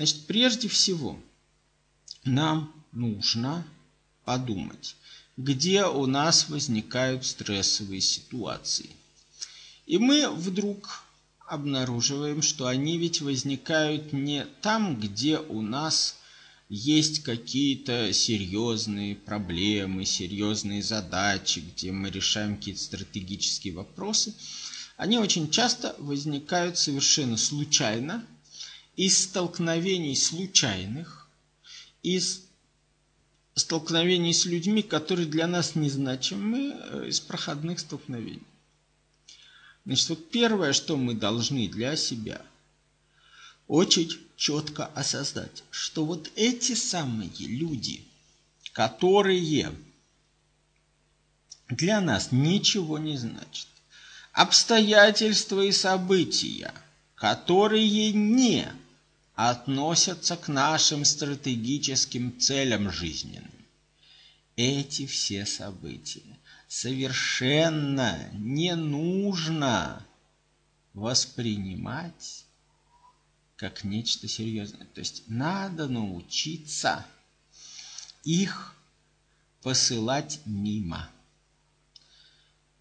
Значит, прежде всего, нам нужно подумать, где у нас возникают стрессовые ситуации. И мы вдруг обнаруживаем, что они ведь возникают не там, где у нас есть какие-то серьезные проблемы, серьезные задачи, где мы решаем какие-то стратегические вопросы, они очень часто возникают совершенно случайно, из столкновений случайных, из столкновений с людьми, которые для нас незначимы, э, из проходных столкновений. Значит, вот первое, что мы должны для себя очень четко осознать, что вот эти самые люди, которые для нас ничего не значат, обстоятельства и события, которые не относятся к нашим стратегическим целям жизненным. Эти все события совершенно не нужно воспринимать как нечто серьезное. То есть надо научиться их посылать мимо.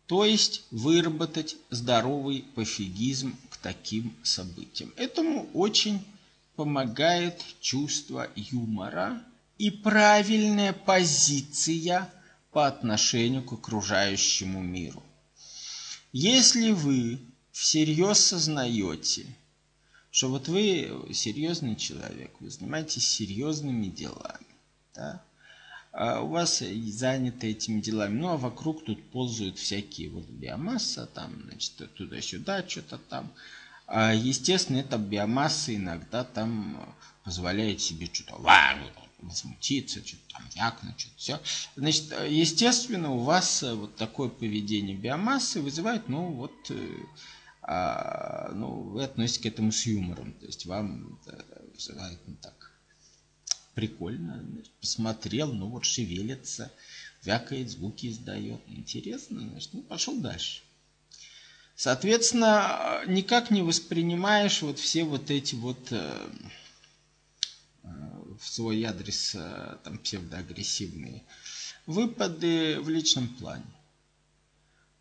То есть выработать здоровый пофигизм таким событиям. Этому очень помогает чувство юмора и правильная позиция по отношению к окружающему миру. Если вы всерьез сознаете, что вот вы серьезный человек, вы занимаетесь серьезными делами, да, а у вас заняты этими делами, ну а вокруг тут ползают всякие вот биомасса, там, значит, туда-сюда, что-то там, естественно, эта биомасса иногда там позволяет себе что-то возмутиться, что-то там вякнуть, что-то все. Значит, естественно, у вас вот такое поведение биомассы вызывает, ну, вот, э, а, ну, вы относитесь к этому с юмором. То есть вам это вызывает ну, так прикольно. Посмотрел, ну, вот шевелится, вякает, звуки издает. Интересно, значит, ну, пошел дальше. Соответственно, никак не воспринимаешь вот все вот эти вот э, э, в свой адрес э, там псевдоагрессивные выпады в личном плане.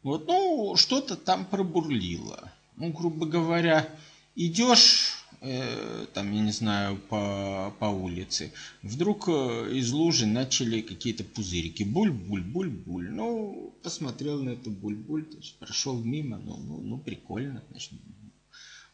Вот, ну, что-то там пробурлило. Ну, грубо говоря, идешь Э, там, я не знаю, по, по улице, вдруг э, из лужи начали какие-то пузырики. Буль-буль-буль-буль. Ну, посмотрел на эту буль-буль, прошел мимо, ну, ну, ну прикольно, значит,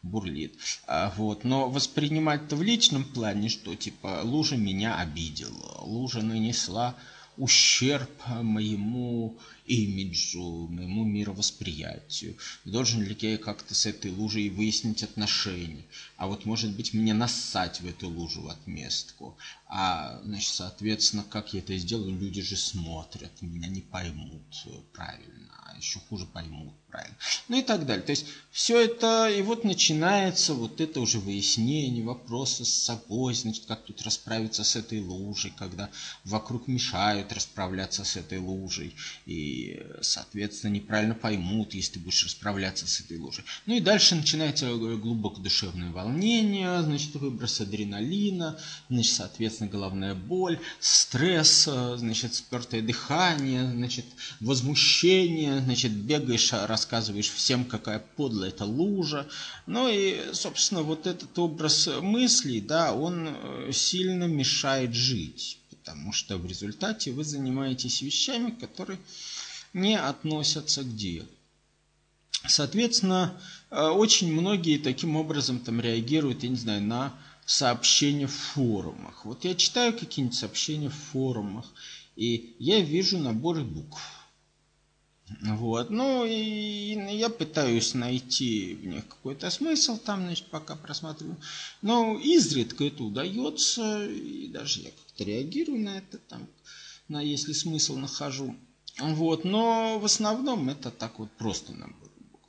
бурлит. А, вот. Но воспринимать это в личном плане, что типа лужа меня обидела, лужа нанесла ущерб моему имиджу, моему мировосприятию. Должен ли я как-то с этой лужей выяснить отношения? А вот может быть мне нассать в эту лужу в отместку. А, значит, соответственно, как я это сделаю, люди же смотрят, меня не поймут правильно, а еще хуже поймут правильно. Ну и так далее. То есть все это, и вот начинается вот это уже выяснение, вопросы с собой, значит, как тут расправиться с этой лужей, когда вокруг мешают расправляться с этой лужей, и, соответственно, неправильно поймут, если ты будешь расправляться с этой лужей. Ну и дальше начинается глубоко душевное волнение, значит, выброс адреналина, значит, соответственно, головная боль, стресс, значит, спертое дыхание, значит, возмущение, значит, бегаешь, рассказываешь рассказываешь всем, какая подлая эта лужа. Ну и, собственно, вот этот образ мыслей, да, он э, сильно мешает жить, потому что в результате вы занимаетесь вещами, которые не относятся к делу. Соответственно, э, очень многие таким образом там реагируют, я не знаю, на сообщения в форумах. Вот я читаю какие-нибудь сообщения в форумах, и я вижу наборы букв. Вот. Ну и я пытаюсь найти в них какой-то смысл там, значит, пока просматриваю. Но изредка это удается, и даже я как-то реагирую на это, там, на если смысл нахожу. Вот. Но в основном это так вот просто набор букв.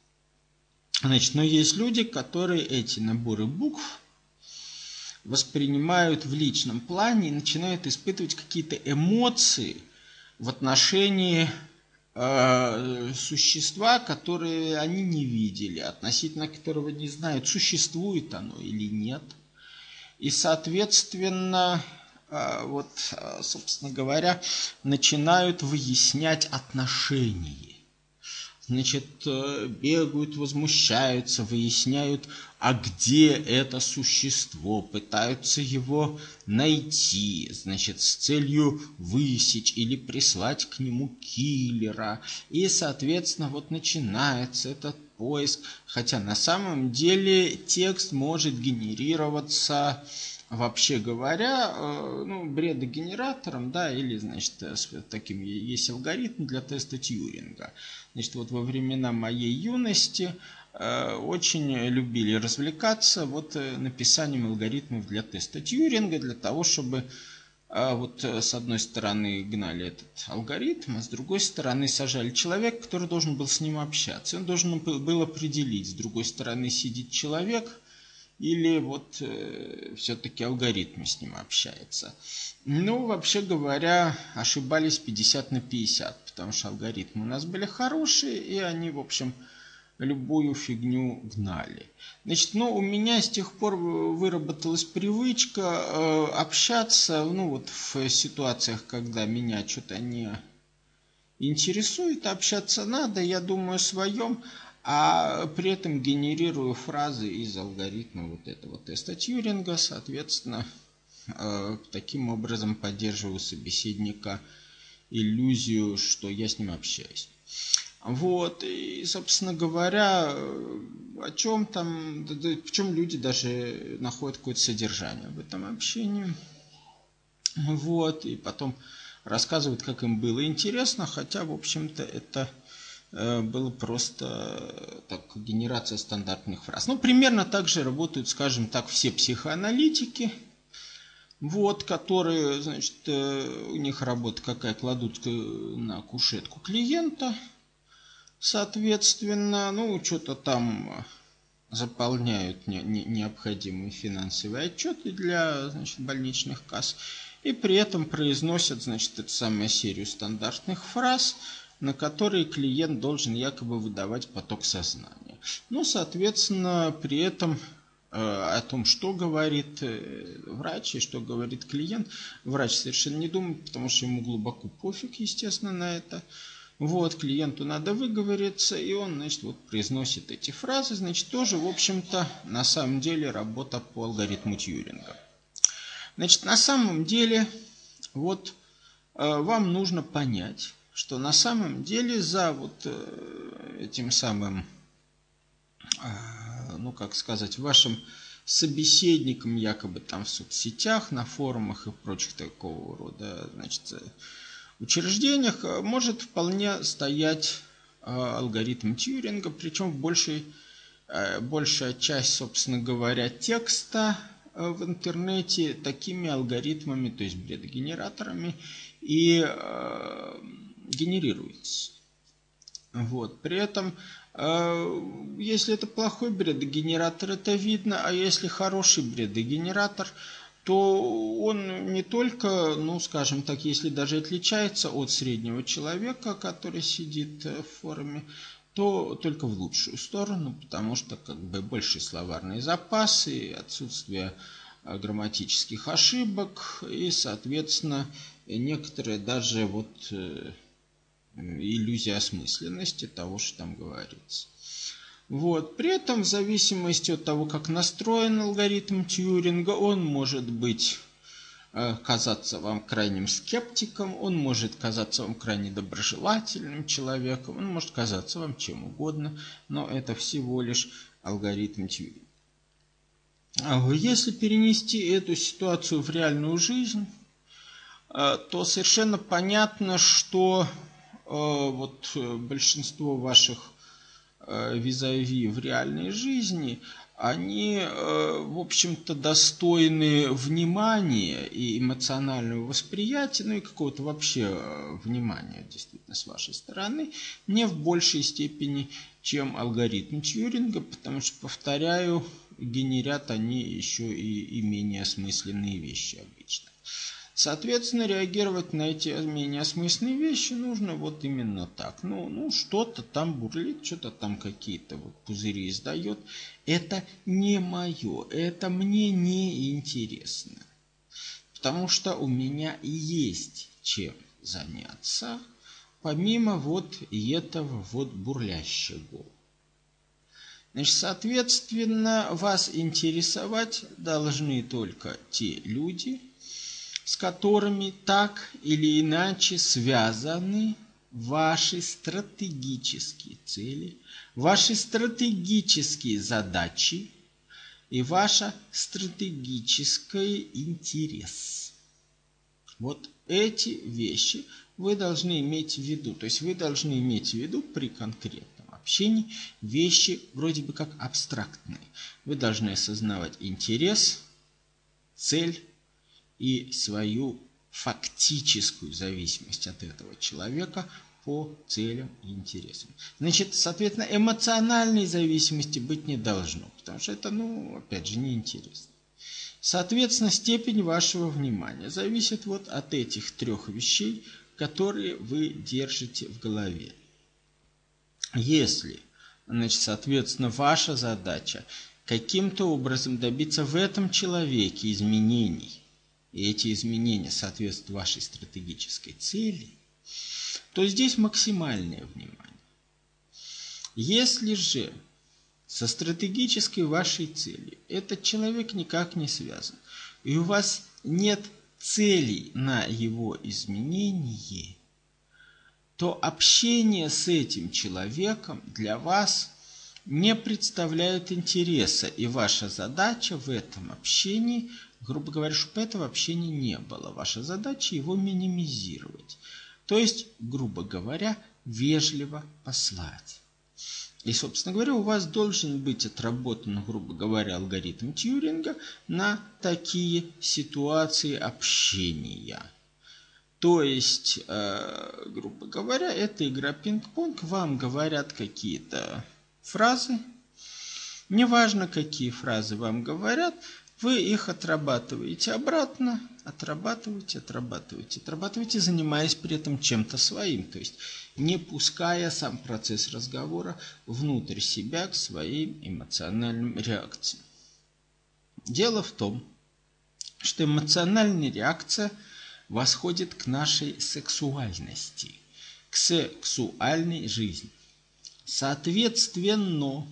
Значит, но есть люди, которые эти наборы букв воспринимают в личном плане и начинают испытывать какие-то эмоции в отношении существа, которые они не видели, относительно которого не знают, существует оно или нет. И, соответственно, вот, собственно говоря, начинают выяснять отношения значит, э, бегают, возмущаются, выясняют, а где это существо, пытаются его найти, значит, с целью высечь или прислать к нему киллера. И, соответственно, вот начинается этот поиск, хотя на самом деле текст может генерироваться вообще говоря, э, ну, бредогенератором, да, или, значит, э, с таким есть алгоритм для теста Тьюринга. Значит, вот во времена моей юности э, очень любили развлекаться вот написанием алгоритмов для теста Тьюринга, для того, чтобы вот с одной стороны гнали этот алгоритм, а с другой стороны сажали человека, который должен был с ним общаться. Он должен был определить, с другой стороны сидит человек – или вот э, все-таки алгоритм с ним общается. Ну, вообще говоря, ошибались 50 на 50, потому что алгоритмы у нас были хорошие, и они, в общем, любую фигню гнали. Значит, ну, у меня с тех пор выработалась привычка э, общаться, ну, вот в ситуациях, когда меня что-то не интересует, общаться надо, я думаю о своем, а при этом генерирую фразы из алгоритма вот этого теста Тьюринга, соответственно, э, таким образом поддерживаю собеседника иллюзию, что я с ним общаюсь. Вот, и, собственно говоря, о чем там, в чем люди даже находят какое-то содержание в этом общении. Вот, и потом рассказывают, как им было интересно, хотя, в общем-то, это Э, было просто э, так, генерация стандартных фраз. Ну, примерно так же работают, скажем так, все психоаналитики, вот, которые, значит, э, у них работа какая, кладут на кушетку клиента, соответственно, ну, что-то там заполняют не, не, необходимые финансовые отчеты для, значит, больничных касс, и при этом произносят, значит, эту самую серию стандартных фраз, на которые клиент должен якобы выдавать поток сознания. Ну, соответственно, при этом э, о том, что говорит э, врач и что говорит клиент, врач совершенно не думает, потому что ему глубоко пофиг, естественно, на это. Вот, клиенту надо выговориться, и он, значит, вот произносит эти фразы, значит, тоже, в общем-то, на самом деле работа по алгоритму Тьюринга. Значит, на самом деле, вот, э, вам нужно понять, что на самом деле за вот э, этим самым, э, ну как сказать, вашим собеседником якобы там в соцсетях, на форумах и прочих такого рода значит, учреждениях может вполне стоять э, алгоритм Тьюринга, причем большей, большая часть, собственно говоря, текста в интернете такими алгоритмами, то есть бредогенераторами и генерируется. Вот. При этом, э, если это плохой бредогенератор, это видно, а если хороший бредогенератор, то он не только, ну, скажем так, если даже отличается от среднего человека, который сидит в форуме, то только в лучшую сторону, потому что как бы больше словарный запас и отсутствие э, грамматических ошибок, и, соответственно, некоторые даже вот э, иллюзия осмысленности того, что там говорится. Вот. При этом, в зависимости от того, как настроен алгоритм Тьюринга, он может быть э, казаться вам крайним скептиком, он может казаться вам крайне доброжелательным человеком, он может казаться вам чем угодно, но это всего лишь алгоритм Тьюринга. А если перенести эту ситуацию в реальную жизнь, э, то совершенно понятно, что вот э, большинство ваших э, визави в реальной жизни, они, в общем-то, достойны внимания и эмоционального восприятия, ну и какого-то вообще внимания, действительно, с вашей стороны, не в большей степени, чем алгоритм Тьюринга, потому что, повторяю, генерят они еще и, и менее осмысленные вещи обычно. Соответственно, реагировать на эти менее осмысленные вещи нужно вот именно так. Ну, ну что-то там бурлит, что-то там какие-то вот пузыри издает. Это не мое, это мне не интересно. Потому что у меня есть чем заняться, помимо вот этого вот бурлящего. Значит, соответственно, вас интересовать должны только те люди, с которыми так или иначе связаны ваши стратегические цели, ваши стратегические задачи и ваша стратегический интерес. Вот эти вещи вы должны иметь в виду. То есть вы должны иметь в виду при конкретном общении вещи вроде бы как абстрактные. Вы должны осознавать интерес, цель, и свою фактическую зависимость от этого человека по целям и интересам. Значит, соответственно, эмоциональной зависимости быть не должно, потому что это, ну, опять же, неинтересно. Соответственно, степень вашего внимания зависит вот от этих трех вещей, которые вы держите в голове. Если, значит, соответственно, ваша задача каким-то образом добиться в этом человеке изменений – и эти изменения соответствуют вашей стратегической цели, то здесь максимальное внимание. Если же со стратегической вашей целью этот человек никак не связан, и у вас нет целей на его изменение, то общение с этим человеком для вас не представляет интереса, и ваша задача в этом общении – Грубо говоря, чтобы этого общения не было. Ваша задача его минимизировать. То есть, грубо говоря, вежливо послать. И, собственно говоря, у вас должен быть отработан, грубо говоря, алгоритм Тьюринга на такие ситуации общения. То есть, э, грубо говоря, это игра пинг-понг. Вам говорят какие-то фразы. Неважно, какие фразы вам говорят, вы их отрабатываете обратно, отрабатываете, отрабатываете, отрабатываете, занимаясь при этом чем-то своим, то есть не пуская сам процесс разговора внутрь себя к своим эмоциональным реакциям. Дело в том, что эмоциональная реакция восходит к нашей сексуальности, к сексуальной жизни. Соответственно,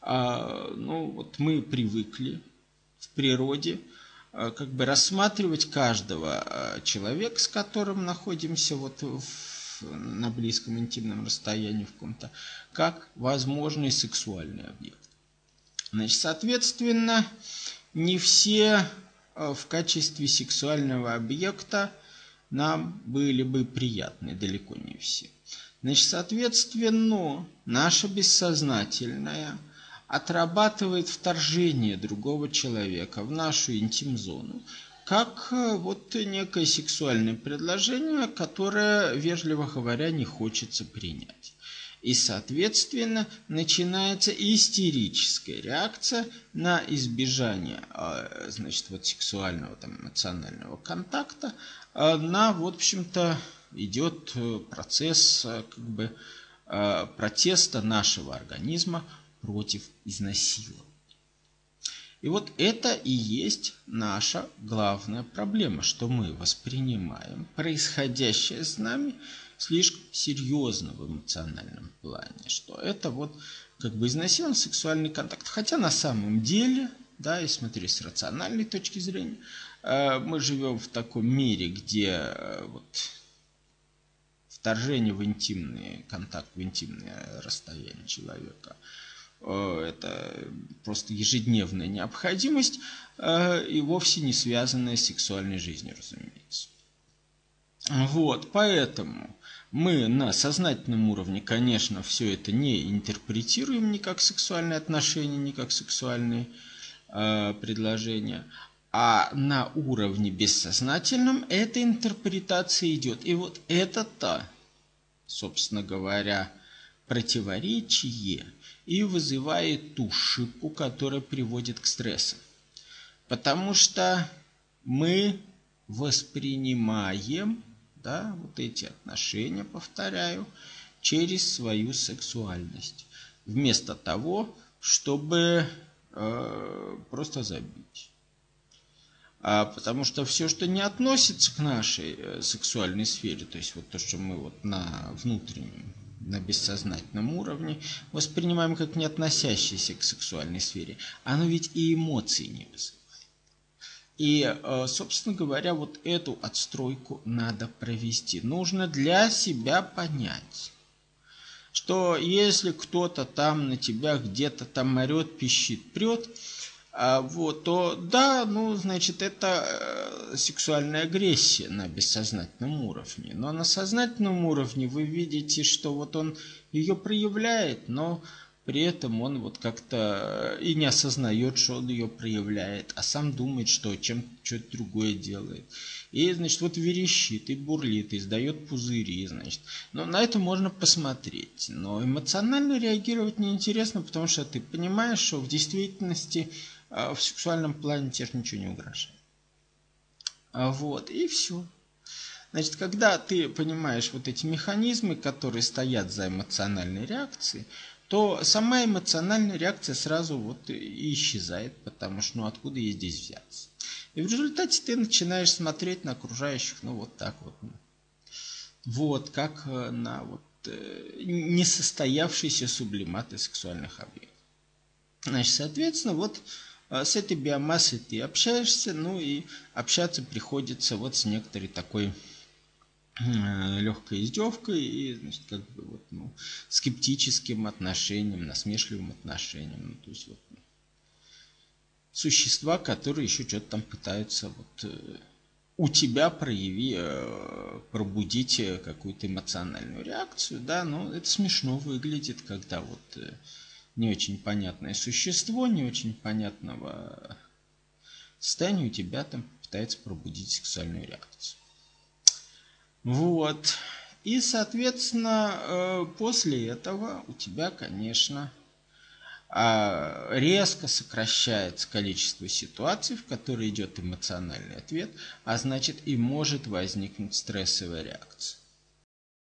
а, ну вот мы привыкли природе, э, как бы рассматривать каждого э, человека, с которым находимся вот в, на близком интимном расстоянии в ком-то, как возможный сексуальный объект. Значит, соответственно, не все э, в качестве сексуального объекта нам были бы приятны, далеко не все. Значит, соответственно, наше бессознательное – отрабатывает вторжение другого человека в нашу интим-зону, как э, вот некое сексуальное предложение, которое, вежливо говоря, не хочется принять. И, соответственно, начинается истерическая реакция на избежание э, значит, вот сексуального, там, эмоционального контакта. Э, на, в общем-то, идет процесс как бы, протеста нашего организма против изнасилования. И вот это и есть наша главная проблема, что мы воспринимаем происходящее с нами слишком серьезно в эмоциональном плане, что это вот как бы изнасилован сексуальный контакт. Хотя на самом деле, да, и смотри, с рациональной точки зрения, э, мы живем в таком мире, где э, вот вторжение в интимный контакт, в интимное расстояние человека – это просто ежедневная необходимость э, и вовсе не связанная с сексуальной жизнью, разумеется. Вот, поэтому мы на сознательном уровне, конечно, все это не интерпретируем ни как сексуальные отношения, ни как сексуальные э, предложения, а на уровне бессознательном эта интерпретация идет. И вот это-то, собственно говоря, противоречие – и вызывает ту шипку, которая приводит к стрессу. Потому что мы воспринимаем да, вот эти отношения, повторяю, через свою сексуальность. Вместо того, чтобы э, просто забить. А, потому что все, что не относится к нашей э, сексуальной сфере, то есть вот то, что мы вот на внутреннем, на бессознательном уровне воспринимаем как не относящееся к сексуальной сфере, оно ведь и эмоции не вызывает. И, э, собственно говоря, вот эту отстройку надо провести. Нужно для себя понять, что если кто-то там на тебя где-то там орет, пищит, прет, вот, то да, ну, значит, это э, сексуальная агрессия на бессознательном уровне. Но на сознательном уровне вы видите, что вот он ее проявляет, но при этом он вот как-то и не осознает, что он ее проявляет, а сам думает, что чем что-то другое делает. И, значит, вот верещит, и бурлит, и издает пузыри, значит. Но на это можно посмотреть. Но эмоционально реагировать неинтересно, потому что ты понимаешь, что в действительности а, в сексуальном плане тебе ничего не угрожает. А вот, и все. Значит, когда ты понимаешь вот эти механизмы, которые стоят за эмоциональной реакцией, то сама эмоциональная реакция сразу вот и исчезает, потому что ну откуда ей здесь взяться. И в результате ты начинаешь смотреть на окружающих, ну вот так вот. Ну. Вот, как э, на вот э, несостоявшиеся сублиматы сексуальных объектов. Значит, соответственно, вот с этой биомассой ты общаешься, ну и общаться приходится вот с некоторой такой Э, легкой издевкой и значит, как бы вот, ну, скептическим отношением, насмешливым отношением. Ну, то есть вот, существа, которые еще что-то там пытаются вот, э, у тебя прояви, э, пробудить какую-то эмоциональную реакцию, да, но это смешно выглядит, когда вот не очень понятное существо, не очень понятного состояния у тебя там пытается пробудить сексуальную реакцию. Вот. И, соответственно, э, после этого у тебя, конечно, а, резко сокращается количество ситуаций, в которые идет эмоциональный ответ, а значит и может возникнуть стрессовая реакция.